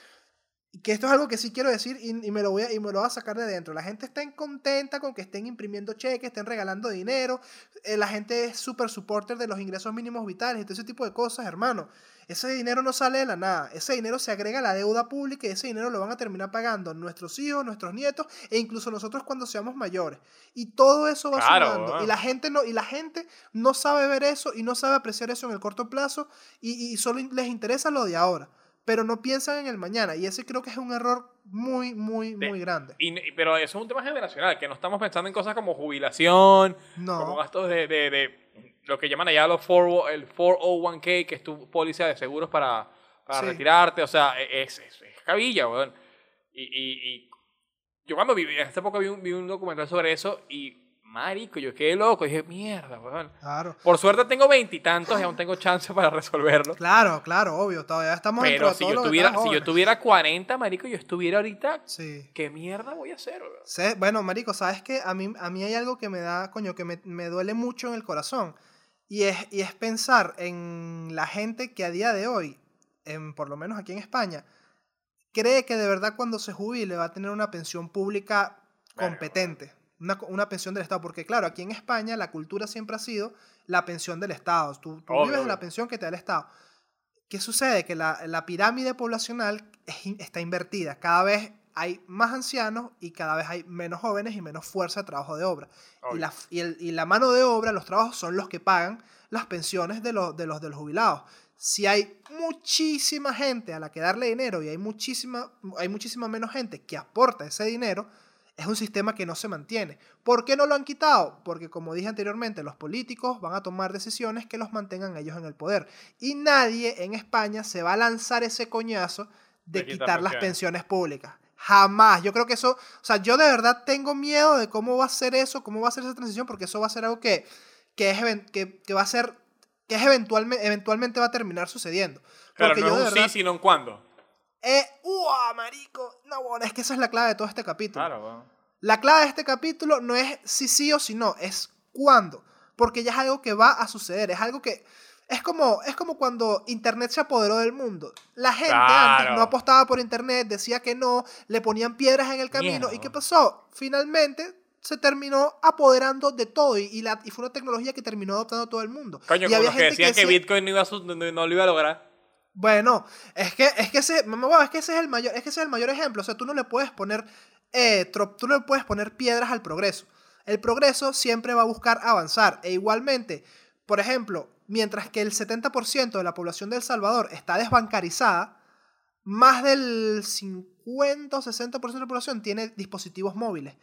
Speaker 1: Que esto es algo que sí quiero decir y, y me lo voy a, y me lo voy a sacar de dentro. La gente está contenta con que estén imprimiendo cheques, estén regalando dinero. eh, la gente es súper supporter de los ingresos mínimos vitales y todo ese tipo de cosas, hermano. Ese dinero no sale de la nada. Ese dinero se agrega a la deuda pública y ese dinero lo van a terminar pagando nuestros hijos, nuestros nietos e incluso nosotros cuando seamos mayores. Y todo eso va
Speaker 2: Claro,
Speaker 1: sumando. Y la gente no, y la gente no sabe ver eso y no sabe apreciar eso en el corto plazo y, y solo les interesa lo de ahora. Pero no piensan en el mañana. Y ese creo que es un error muy, muy,
Speaker 2: De-
Speaker 1: muy grande.
Speaker 2: Y, pero eso es un tema generacional, que no estamos pensando en cosas como jubilación, como gastos de, de, de lo que llaman allá los 4, el 401k, que es tu póliza de seguros para, para
Speaker 1: Sí.
Speaker 2: retirarte. O sea, e, es, es, es cabilla, weón. Y, y, y yo cuando viví, hace poco vi un, vi un documental sobre eso y, marico, yo quedé loco. Dije, mierda, weón.
Speaker 1: Claro.
Speaker 2: Por suerte tengo veintitantos y, aún tengo chance para resolverlo.
Speaker 1: Claro, claro, obvio. Todavía estamos
Speaker 2: Pero
Speaker 1: de
Speaker 2: si yo, tuviera, si yo tuviera 40, marico, yo estuviera ahorita,
Speaker 1: Sí.
Speaker 2: ¿qué mierda voy a hacer, weón?
Speaker 1: Sé- Bueno, marico, ¿sabes qué? A mí, a mí hay algo que me da, coño, que me, me duele mucho en el corazón. Y es, y es pensar en la gente que a día de hoy, en, por lo menos aquí en España, cree que de verdad cuando se jubile va a tener una pensión pública competente. Una pensión del Estado. Porque claro, aquí en España la cultura siempre ha sido la pensión del Estado. Tú, tú
Speaker 2: Obvio,
Speaker 1: vives de
Speaker 2: obvio.
Speaker 1: la pensión que te da el Estado. ¿Qué sucede? Que la, la pirámide poblacional es está invertida. Cada vez hay más ancianos y cada vez hay menos jóvenes y menos fuerza de trabajo de obra. Y la, y, el- y la mano de obra, los trabajos son los que pagan las pensiones de los, de los, de los jubilados. Si hay muchísima gente a la que darle dinero y hay muchísima, hay muchísima menos gente que aporta ese dinero, es un sistema que no se mantiene. ¿Por qué no lo han quitado? Porque como dije anteriormente, los políticos van a tomar decisiones que los mantengan ellos en el poder. Y nadie en España se va a lanzar ese coñazo de,
Speaker 2: De quitar
Speaker 1: quitar las
Speaker 2: pensiones.
Speaker 1: públicas. Jamás. Yo creo que eso, o sea, yo de verdad tengo miedo de cómo va a ser eso, cómo va a ser esa transición, porque eso va a ser algo que, que, es, que, que va a ser, que es eventualmente, eventualmente va a terminar sucediendo.
Speaker 2: Pero
Speaker 1: Porque
Speaker 2: no
Speaker 1: yo
Speaker 2: es un
Speaker 1: verdad,
Speaker 2: sí, sino un cuándo.
Speaker 1: Eh, ¡Uah, marico! No, bueno, es que esa es la clave de todo este capítulo.
Speaker 2: Claro, weón.
Speaker 1: La clave de este capítulo no es si sí o si no, es cuándo. Porque ya es algo que va a suceder, es algo que... Es como, es como cuando Internet se apoderó del mundo. La gente antes
Speaker 2: Claro.
Speaker 1: no apostaba por Internet, decía que no, le ponían piedras en el camino. ¿Y qué pasó? Finalmente se terminó apoderando de todo y, y la, y fue una tecnología que terminó adoptando todo el mundo.
Speaker 2: Coño,
Speaker 1: y
Speaker 2: como
Speaker 1: había
Speaker 2: los que
Speaker 1: gente
Speaker 2: decían que,
Speaker 1: decía-
Speaker 2: Bitcoin no, iba a su- no, no lo iba a lograr.
Speaker 1: Bueno, es que, es que ese, es el mayor, es que ese es el mayor ejemplo. O sea, tú no le puedes poner, eh, tú no le puedes poner piedras al progreso. El progreso siempre va a buscar avanzar. E igualmente, por ejemplo, mientras que el 70% de la población de El Salvador está desbancarizada, más del 50 o 60% de la población tiene dispositivos móviles.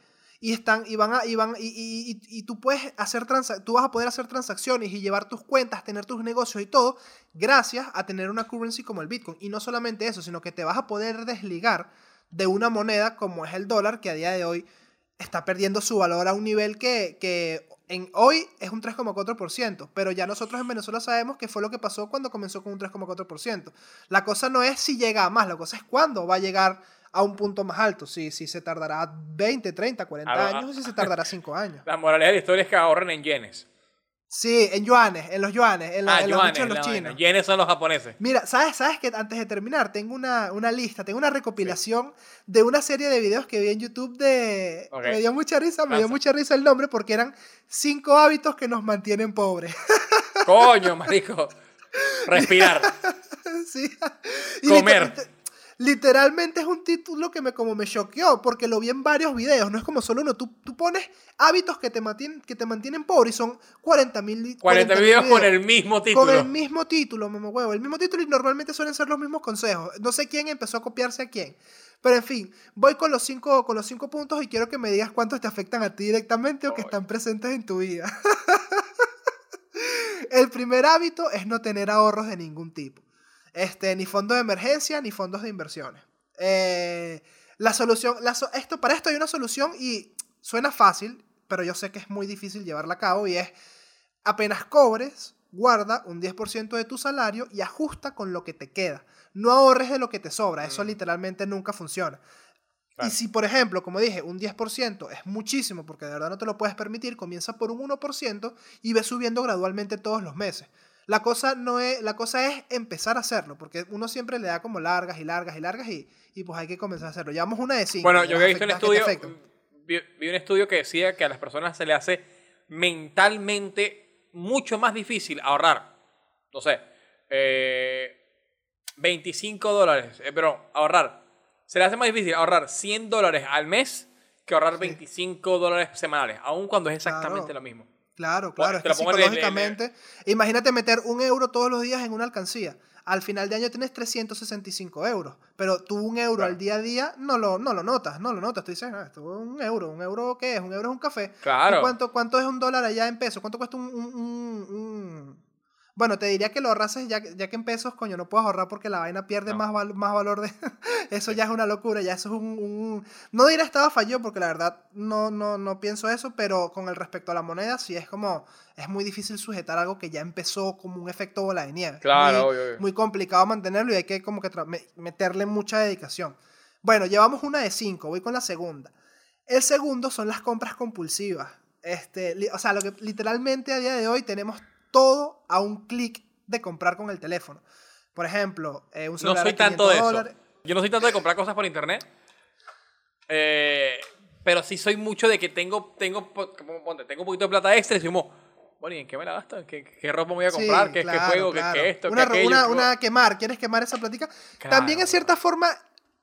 Speaker 1: Y están, y van a, y van, y, y- tú puedes hacer tú vas a poder hacer transacciones y llevar tus cuentas, tener tus negocios y todo, gracias a tener una currency como el Bitcoin. Y no solamente eso, sino que te vas a poder desligar de una moneda como es el dólar, que a día de hoy está perdiendo su valor a un nivel que, que hoy es un 3,4%, pero ya nosotros en Venezuela sabemos que fue lo que pasó cuando comenzó con un 3,4%. La cosa no es si llega a más, la cosa es cuándo va a llegar a un punto más alto, si, si se tardará 20, 30, 40
Speaker 2: Ah, no,
Speaker 1: años o si se tardará 5 años. (laughs)
Speaker 2: La moralidad de la historia es que ahorren en yenes.
Speaker 1: Sí, en yuanes, en los yuanes, en, la-
Speaker 2: ah,
Speaker 1: en los
Speaker 2: yuanes,
Speaker 1: los chinos.
Speaker 2: Yenes son los japoneses.
Speaker 1: Mira, ¿sabes, ¿sabes que antes de terminar tengo una, una lista, tengo una recopilación de una serie de videos que vi en YouTube de... Me dio mucha risa, me dio mucha risa el nombre porque eran cinco hábitos que nos mantienen pobres.
Speaker 2: Coño, marico. Respirar. (laughs)
Speaker 1: sí. Y
Speaker 2: Comer.
Speaker 1: Literalmente es un título que me como me choqueó porque lo vi en varios videos, no es como solo uno. Tú, tú pones hábitos que te mantienen, que te mantienen pobre y son 40 mil
Speaker 2: 40 videos con el mismo título.
Speaker 1: Con el mismo título, mamá huevo. El mismo título y normalmente suelen ser los mismos consejos. No sé quién empezó a copiarse a quién. Pero en fin, voy con los cinco, con los cinco puntos y quiero que me digas cuántos te afectan a ti directamente o que están presentes en tu vida. (laughs) El primer hábito es no tener ahorros de ningún tipo. Este, ni fondos de emergencia ni fondos de inversiones. Eh, la solución, la so- esto, para esto hay una solución y suena fácil, pero yo sé que es muy difícil llevarla a cabo y es apenas cobres, guarda un 10% de tu salario y ajusta con lo que te queda. No ahorres de lo que te sobra, eso
Speaker 2: Mm.
Speaker 1: literalmente nunca funciona.
Speaker 2: Claro.
Speaker 1: Y si, por ejemplo, como dije, un 10% es muchísimo porque de verdad no te lo puedes permitir, comienza por un 1% y ve subiendo gradualmente todos los meses. La cosa, no es, la cosa es empezar a hacerlo, porque uno siempre le da como largas y largas y largas y, y pues hay que comenzar a hacerlo. Llevamos una de cinco.
Speaker 2: Bueno, yo había visto un estudio, vi, vi un estudio que decía que a las personas se le hace mentalmente mucho más difícil ahorrar, no sé, eh, 25 dólares, eh, pero ahorrar, se le hace más difícil ahorrar 100 dólares al mes que ahorrar 25 dólares semanales, aun cuando es exactamente
Speaker 1: Claro.
Speaker 2: lo mismo.
Speaker 1: Claro, claro. Es que psicológicamente, imagínate meter un euro todos los días en una alcancía. Al final de año tienes 365 euros, pero tú un euro
Speaker 2: Claro.
Speaker 1: al día a día no lo, no lo notas, no lo notas. Tú dices, ah, esto es un euro, un euro ¿qué es? Un euro es un café.
Speaker 2: Claro.
Speaker 1: ¿Y cuánto, ¿Cuánto es un dólar allá en pesos? ¿Cuánto cuesta un, un- un- un- Bueno, te diría que lo ahorrases ya, que- ya que en pesos, coño, no puedes ahorrar porque la vaina pierde
Speaker 2: No.
Speaker 1: más, val- más valor de... (laughs) eso ya es una locura, ya eso es un... un- No diré estaba falló porque la verdad no, no, no pienso eso, pero con el respecto a la moneda sí es como... Es muy difícil sujetar algo que ya empezó como un efecto bola de nieve.
Speaker 2: Claro,
Speaker 1: muy,
Speaker 2: obvio, obvio.
Speaker 1: muy complicado mantenerlo y hay que como que meterle mucha dedicación. Bueno, llevamos una de cinco, voy con la segunda. El segundo son las compras compulsivas. Este, o sea, lo que literalmente a día de hoy tenemos todo a un clic de comprar con el teléfono. Por ejemplo, eh, un
Speaker 2: No
Speaker 1: celular
Speaker 2: soy
Speaker 1: de
Speaker 2: tanto
Speaker 1: 500
Speaker 2: de eso.
Speaker 1: dólares.
Speaker 2: Yo no soy tanto de comprar cosas por internet. Eh, pero sí soy mucho de que tengo, tengo, ponte, tengo un poquito de plata extra y como, bueno, ¿y en qué me la gasto? ¿En ¿Qué, qué ropa me voy a comprar? ¿Qué, qué
Speaker 1: claro,
Speaker 2: juego? ¿Qué-
Speaker 1: claro.
Speaker 2: ¿Qué, esto?
Speaker 1: Una,
Speaker 2: ¿Qué aquello?
Speaker 1: una,
Speaker 2: ¿Qué-
Speaker 1: una quemar, ¿quieres quemar esa plática?
Speaker 2: Claro,
Speaker 1: También en cierta forma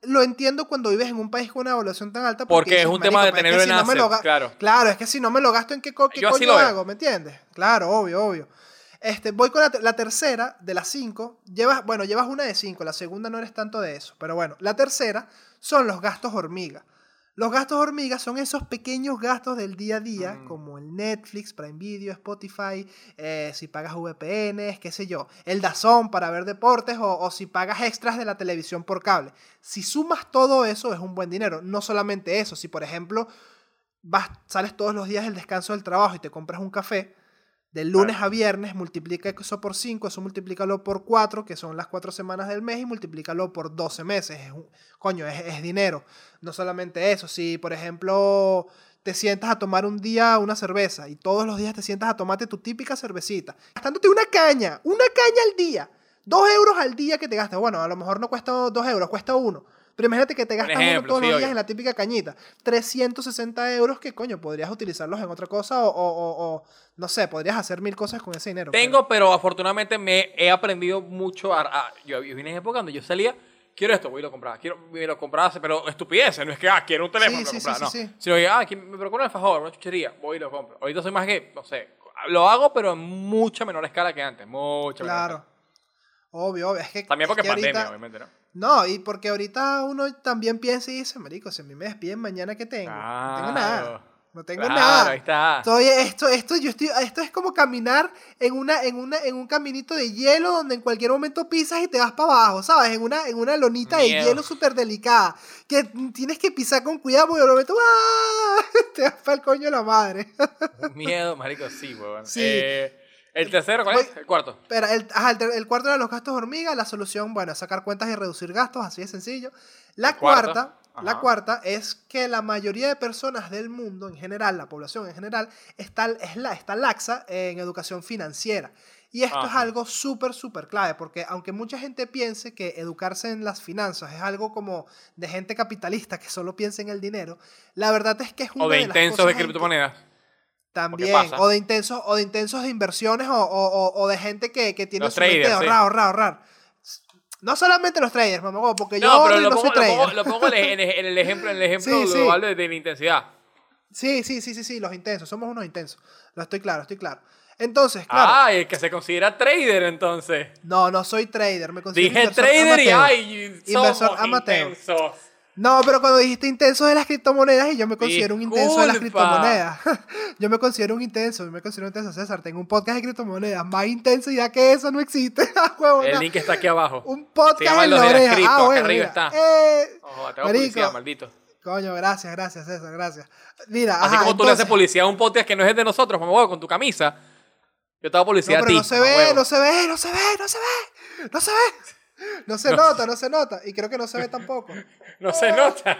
Speaker 1: lo entiendo cuando vives en un país con una evaluación tan alta.
Speaker 2: Porque es un tema de
Speaker 1: "Marico, pero es
Speaker 2: tenerlo
Speaker 1: que
Speaker 2: en
Speaker 1: si no lo
Speaker 2: claro.
Speaker 1: Claro, es que si no me lo gasto, ¿en qué, qué
Speaker 2: Yo
Speaker 1: coño hago? ¿Me entiendes? Claro, obvio, obvio. Este, voy con la, la tercera de las cinco. Llevas, bueno, llevas una de cinco, la segunda no eres tanto de eso. Pero bueno, la tercera son los gastos hormiga. Los gastos hormiga son esos pequeños gastos del día a día,
Speaker 2: Mm.
Speaker 1: como el Netflix, Prime Video, Spotify, eh, si pagas VPNs, qué sé yo, el Dazón para ver deportes o, o si pagas extras de la televisión por cable. Si sumas todo eso es un buen dinero. No solamente eso, si por ejemplo vas, sales todos los días del descanso del trabajo y te compras un café, del lunes a viernes, multiplica eso por 5, eso multiplícalo por 4, que son las 4 semanas del mes, y multiplícalo por 12 meses. Es un- coño, es, es dinero. No solamente eso, si por ejemplo te sientas a tomar un día una cerveza y todos los días te sientas a tomarte tu típica cervecita, gastándote una caña, una caña al día, 2 euros al día que te gastas. Bueno, a lo mejor no cuesta 2 euros, cuesta uno. Pero imagínate que te gastas uno
Speaker 2: ejemplo,
Speaker 1: todos
Speaker 2: sí,
Speaker 1: los días en la típica cañita. 360 euros que, coño, podrías utilizarlos en otra cosa o, o- o- o, no sé, podrías hacer mil cosas con ese dinero.
Speaker 2: Tengo, pero afortunadamente me he aprendido mucho a... a- yo, vine en época donde yo salía, quiero esto, voy y lo compraba, quiero, lo compraba, pero estupideces, no es que, ah, quiero un teléfono,
Speaker 1: Sí,
Speaker 2: lo
Speaker 1: sí,
Speaker 2: compraba,
Speaker 1: sí,
Speaker 2: no.
Speaker 1: sí.
Speaker 2: Sino que, ah, que me procuro un alfajor, una chuchería, voy y lo compro. Ahorita soy más que, no sé, lo hago, pero en mucha menor escala que antes, mucha menor
Speaker 1: Claro.
Speaker 2: escala.
Speaker 1: Obvio, obvio. Es que,
Speaker 2: También
Speaker 1: es
Speaker 2: porque
Speaker 1: que
Speaker 2: pandemia,
Speaker 1: ahorita-
Speaker 2: obviamente, ¿no?
Speaker 1: No, y porque ahorita uno también piensa y dice, marico, si a mí me despiden mañana, ¿qué tengo? No tengo nada.
Speaker 2: Claro.
Speaker 1: No tengo
Speaker 2: Claro,
Speaker 1: nada.
Speaker 2: ahí está.
Speaker 1: Estoy- esto, esto, yo estoy, esto es como caminar en, una, en, una, en un caminito de hielo donde en cualquier momento pisas y te vas para abajo, ¿sabes? En una, en una lonita de
Speaker 2: Miedo.
Speaker 1: hielo súper delicada. Que tienes que pisar con cuidado porque de momento ¡ah! (laughs) te vas para el coño de la madre.
Speaker 2: Miedo, marico, sí, weón.
Speaker 1: Sí.
Speaker 2: Eh, el tercero, ¿cuál es?
Speaker 1: Voy-
Speaker 2: El cuarto.
Speaker 1: Pero el, ajá, el, el cuarto de los gastos hormiga, la solución, bueno, es sacar cuentas y reducir gastos, así de sencillo. La cuarta, la cuarta es que la mayoría de personas del mundo en general, la población en general, está, es la, está laxa en educación financiera. Y esto es
Speaker 2: Ajá.
Speaker 1: algo súper, súper clave, porque aunque mucha gente piense que educarse en las finanzas es algo como de gente capitalista que solo piensa en el dinero, la verdad es que es una
Speaker 2: O de
Speaker 1: las
Speaker 2: intensos
Speaker 1: cosas
Speaker 2: de
Speaker 1: en que-
Speaker 2: criptomonedas.
Speaker 1: También, o de intensos, o de intensos de inversiones, o, o- de gente que, que tiene
Speaker 2: Los
Speaker 1: su mente de
Speaker 2: traders, sí.
Speaker 1: ahorrar, ahorrar, ahorrar. No solamente los traders, mamá, porque yo
Speaker 2: No,
Speaker 1: ahorro
Speaker 2: pero
Speaker 1: y
Speaker 2: lo
Speaker 1: no soy
Speaker 2: pongo, lo pongo, lo pongo en el, en el ejemplo, en el ejemplo
Speaker 1: Sí, sí.
Speaker 2: global de, de la intensidad.
Speaker 1: Sí, sí, sí, sí, sí, los intensos, somos unos intensos. Lo estoy claro, estoy claro. Entonces, claro,
Speaker 2: Ah, y el que se considera trader entonces.
Speaker 1: no, no soy trader, me considero
Speaker 2: Dije
Speaker 1: inversor
Speaker 2: trader y
Speaker 1: amateur.
Speaker 2: ay, somos
Speaker 1: Inversor amateur.
Speaker 2: intensos.
Speaker 1: No, pero cuando dijiste intenso de las criptomonedas, y yo me considero un intenso de las criptomonedas. (laughs) yo me considero un intenso, yo me considero un intenso, César. Tengo un podcast de criptomonedas. Más intensidad que eso no existe. (laughs) Ah.
Speaker 2: El link está aquí abajo.
Speaker 1: Un podcast en la oreja.
Speaker 2: cripto,
Speaker 1: ah,
Speaker 2: acá
Speaker 1: bueno,
Speaker 2: arriba
Speaker 1: mira.
Speaker 2: está.
Speaker 1: Eh,
Speaker 2: Ojo, publicidad, maldito.
Speaker 1: coño, gracias, gracias, César, gracias. Mira,
Speaker 2: Así
Speaker 1: ajá,
Speaker 2: como tú le haces publicidad a un podcast que no es de nosotros, mamá con tu camisa. Yo te hago
Speaker 1: No,
Speaker 2: publicidad
Speaker 1: pero
Speaker 2: a ti.
Speaker 1: no se ve, no se ve, no se ve, no se ve, no se ve. No se nota, no se nota. Y creo que no se ve tampoco. (laughs)
Speaker 2: No se nota.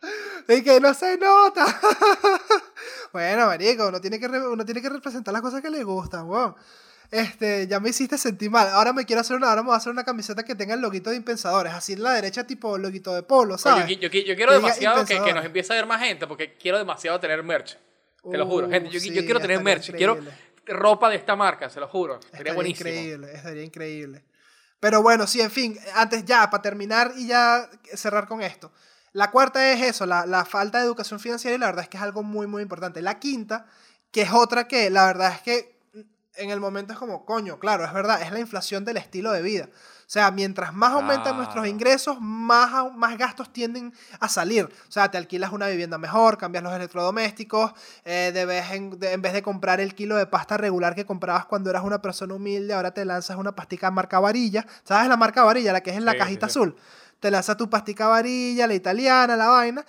Speaker 2: (laughs)
Speaker 1: Y que no se nota. (laughs) bueno, marico, uno tiene que, uno tiene que representar las cosas que le gustan, weón. Este, ya me hiciste sentir mal. Ahora me quiero hacer una, ahora me voy a hacer una camiseta que tenga el loguito de impensadores, así en la derecha tipo loguito de polo,
Speaker 2: Oye,
Speaker 1: ¿sabes?
Speaker 2: yo, yo qui- yo quiero demasiado que, que nos empiece a ver más gente porque quiero demasiado tener merch. Te lo juro.
Speaker 1: Uh,
Speaker 2: Gente, yo, quiero tener merch. Quiero ropa de esta marca, se lo juro. Sería
Speaker 1: Estaría
Speaker 2: buenísimo.
Speaker 1: increíble, estaría increíble. Pero bueno, sí, en fin, antes ya, para terminar y ya cerrar con esto. La cuarta es eso, la, la falta de educación financiera y la verdad es que es algo muy, muy importante. La quinta, que es otra que la verdad es que en el momento es como, coño, claro, es verdad, es la inflación del estilo de vida. O sea, mientras más aumentan nuestros ingresos, más, más gastos tienden a salir. O sea, te alquilas una vivienda mejor, cambias los electrodomésticos, eh, de vez en, de- en vez de comprar el kilo de pasta regular que comprabas cuando eras una persona humilde, ahora te lanzas una pastica marca varilla. ¿Sabes la marca varilla? La que es en la
Speaker 2: Sí,
Speaker 1: cajita
Speaker 2: sí, sí.
Speaker 1: azul. Te lanzas tu pastica varilla, la italiana, la vaina.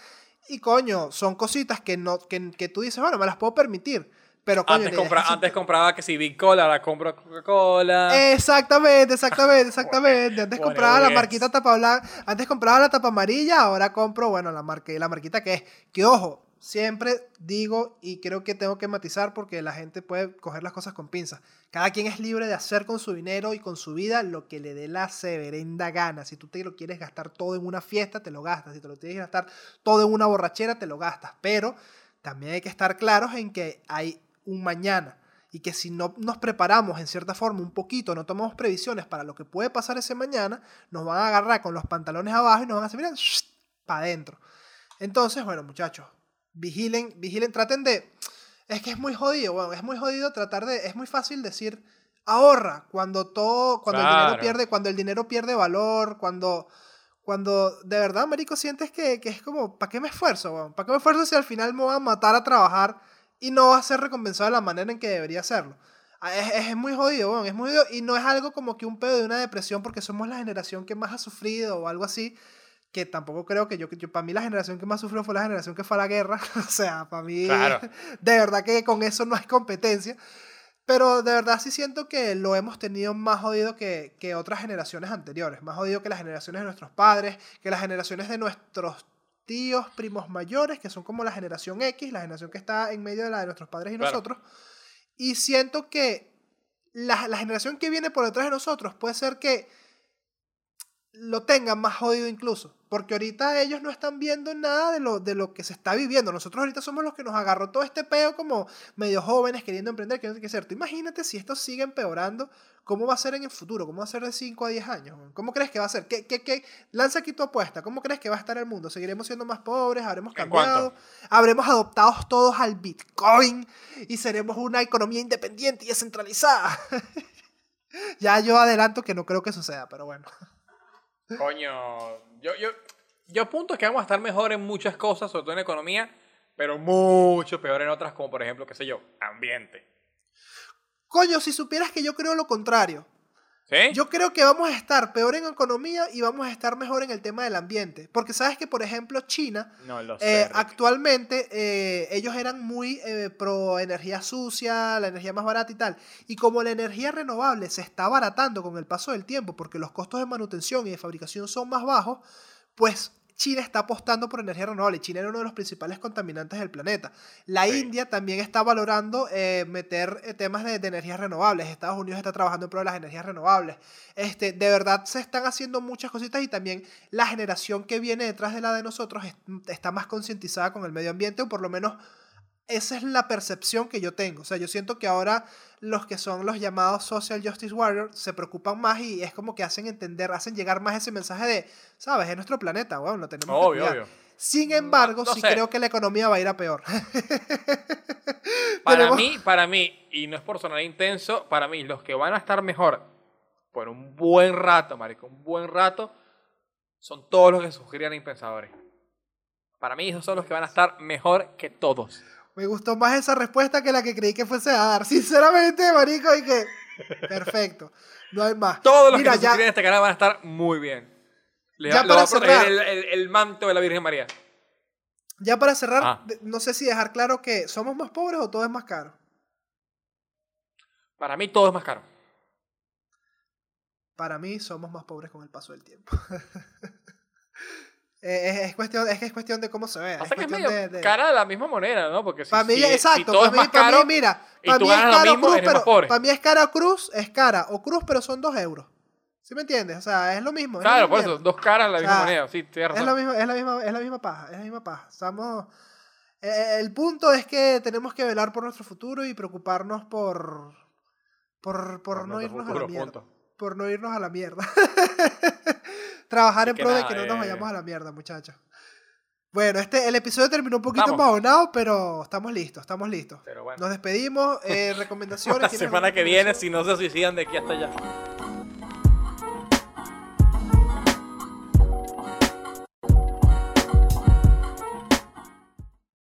Speaker 1: Y coño, son cositas que, no, que, que tú dices, bueno, me las puedo permitir. Pero coño,
Speaker 2: Antes, compra-
Speaker 1: es-
Speaker 2: antes compraba que si Big Cola, ahora compro Coca-Cola.
Speaker 1: Exactamente, exactamente, exactamente. Antes
Speaker 2: Bueno,
Speaker 1: compraba la marquita tapa blanca, antes compraba la tapa amarilla, ahora compro, bueno, la marca, la marquita que es. Que ojo, siempre digo y creo que tengo que matizar porque la gente puede coger las cosas con pinzas. Cada quien es libre de hacer con su dinero y con su vida lo que le dé la severenda gana. Si tú te lo quieres gastar todo en una fiesta, te lo gastas. Si te lo tienes que gastar todo en una borrachera, te lo gastas. Pero también hay que estar claros en que hay un mañana y que si no nos preparamos en cierta forma un poquito, no tomamos previsiones para lo que puede pasar ese mañana, nos van a agarrar con los pantalones abajo y nos van a hacer, mira, para adentro. Entonces, bueno, muchachos, vigilen, vigilen, traten de... Es que es muy jodido, bueno, es muy jodido tratar de... Es muy fácil decir, ahorra, cuando todo, cuando el dinero pierde, cuando el dinero pierde valor, cuando... Cuando de verdad, marico, sientes que, que es como, ¿para qué me esfuerzo? weón? ¿Para qué me esfuerzo si al final me voy a matar a trabajar y no va a ser recompensado de la manera en que debería hacerlo? Ah, Es, es muy jodido, weón, es muy jodido. Y no es algo como que un pedo de una depresión porque somos la generación que más ha sufrido o algo así. Que tampoco creo que yo, yo para mí la generación que más sufrió fue la generación que fue a la guerra. (laughs) o sea, para mí,
Speaker 2: Claro. (laughs)
Speaker 1: de verdad que con eso no hay competencia. Pero de verdad sí siento que lo hemos tenido más jodido que, que otras generaciones anteriores. Más jodido que las generaciones de nuestros padres, que las generaciones de nuestros tíos, primos mayores, que son como la generación X, la generación que está en medio de la de nuestros padres y
Speaker 2: Claro.
Speaker 1: nosotros. Y siento que la, la generación que viene por detrás de nosotros puede ser que lo tengan más jodido incluso. Porque ahorita ellos no están viendo nada de lo, de lo que se está viviendo. Nosotros ahorita somos los que nos agarró todo este peo como medio jóvenes queriendo emprender, que qué hacer. Tú imagínate si esto sigue empeorando, ¿cómo va a ser en el futuro? ¿Cómo va a ser de 5 a 10 años? ¿Cómo crees que va a ser? ¿Qué, qué, qué? Lanza aquí tu apuesta. ¿Cómo crees que va a estar el mundo? ¿Seguiremos siendo más pobres? ¿Habremos
Speaker 2: ¿En
Speaker 1: cambiado? ¿Habremos adoptado todos al Bitcoin? ¿Y seremos una economía independiente y descentralizada? (laughs) ya yo adelanto que no creo que suceda, pero bueno.
Speaker 2: Coño, yo, yo, yo apunto que vamos a estar mejor en muchas cosas, sobre todo en economía, pero mucho peor en otras, como por ejemplo, qué sé yo, ambiente.
Speaker 1: Coño, si supieras que yo creo lo contrario.
Speaker 2: ¿Sí?
Speaker 1: Yo creo que vamos a estar peor en economía y vamos a estar mejor en el tema del ambiente. Porque sabes que, por ejemplo, China,
Speaker 2: no lo
Speaker 1: eh,
Speaker 2: sé.
Speaker 1: Actualmente eh, ellos eran muy eh, pro energía sucia, la energía más barata y tal. Y como la energía renovable se está abaratando con el paso del tiempo, porque los costos de manutención y de fabricación son más bajos, pues China está apostando por energía renovable. China era uno de los principales contaminantes del planeta. La
Speaker 2: Sí.
Speaker 1: India también está valorando eh, meter eh, temas de, de energías renovables. Estados Unidos está trabajando en pro de las energías renovables. Este, de verdad se están haciendo muchas cositas y también la generación que viene detrás de la de nosotros es- está más concientizada con el medio ambiente o por lo menos esa es la percepción que yo tengo. O sea, yo siento que ahora los que son los llamados Social Justice Warriors se preocupan más y es como que hacen entender, hacen llegar más ese mensaje de, ¿sabes? Es nuestro planeta, weón, lo tenemos que
Speaker 2: Obvio,
Speaker 1: cuidar.
Speaker 2: obvio.
Speaker 1: Sin embargo,
Speaker 2: No
Speaker 1: sí
Speaker 2: sé.
Speaker 1: creo que la economía va a ir a peor. (laughs)
Speaker 2: Para
Speaker 1: Tenemos-
Speaker 2: mí, para mí, y no es por sonar intenso, para mí, los que van a estar mejor por un buen rato, marico, un buen rato, son todos los que sugerían impensadores. Para mí esos son los que van a estar mejor que todos.
Speaker 1: Me gustó más esa respuesta que la que creí que fuese a dar. (laughs) Sinceramente, marico, y que... Perfecto. No hay más.
Speaker 2: Todos los
Speaker 1: Mira,
Speaker 2: que
Speaker 1: ya,
Speaker 2: a este canal van a estar muy bien. Le,
Speaker 1: Ya
Speaker 2: lo
Speaker 1: para
Speaker 2: va a
Speaker 1: cerrar.
Speaker 2: el, el- el manto de la Virgen María.
Speaker 1: ya para cerrar,
Speaker 2: Ah.
Speaker 1: no sé si dejar claro que somos más pobres o todo es más caro.
Speaker 2: Para mí todo es más caro.
Speaker 1: Para mí somos más pobres con el paso del tiempo. (laughs) Eh, es, es cuestión, es que es cuestión de cómo se vea.
Speaker 2: Pasa que es medio
Speaker 1: de- de-
Speaker 2: cara de la misma manera, ¿no? Porque si,
Speaker 1: Para mí,
Speaker 2: si-
Speaker 1: exacto.
Speaker 2: si todo
Speaker 1: para
Speaker 2: es
Speaker 1: mí,
Speaker 2: más
Speaker 1: para mí,
Speaker 2: caro,
Speaker 1: mira, para mí es
Speaker 2: ganas lo
Speaker 1: caro
Speaker 2: mismo,
Speaker 1: cruz,
Speaker 2: eres más
Speaker 1: pero
Speaker 2: pobre.
Speaker 1: para mí es cara cruz, es cara o cruz, pero son dos euros. ¿Sí me entiendes? O sea, es lo mismo. es la
Speaker 2: claro, por eso, dos caras de la
Speaker 1: O
Speaker 2: misma
Speaker 1: sea,
Speaker 2: moneda. Sí, tienes
Speaker 1: Es
Speaker 2: razón.
Speaker 1: la misma, es la misma, es la misma paja, es la misma paja. Estamos. eh, el punto es que tenemos que velar por nuestro futuro y preocuparnos por. Por, por
Speaker 2: Por
Speaker 1: no irnos a
Speaker 2: futuro,
Speaker 1: la mierda.
Speaker 2: punto.
Speaker 1: Por no irnos a la mierda. (laughs) Trabajar en pro de que no nos
Speaker 2: eh,
Speaker 1: vayamos a la mierda, muchachos. Bueno, este, el episodio terminó un poquito
Speaker 2: Vamos.
Speaker 1: embajonado, pero estamos listos, estamos listos.
Speaker 2: Pero bueno.
Speaker 1: Nos despedimos. eh, recomendaciones. (laughs)
Speaker 2: La
Speaker 1: ¿tienes
Speaker 2: semana que viene, si no se suicidan de aquí hasta allá.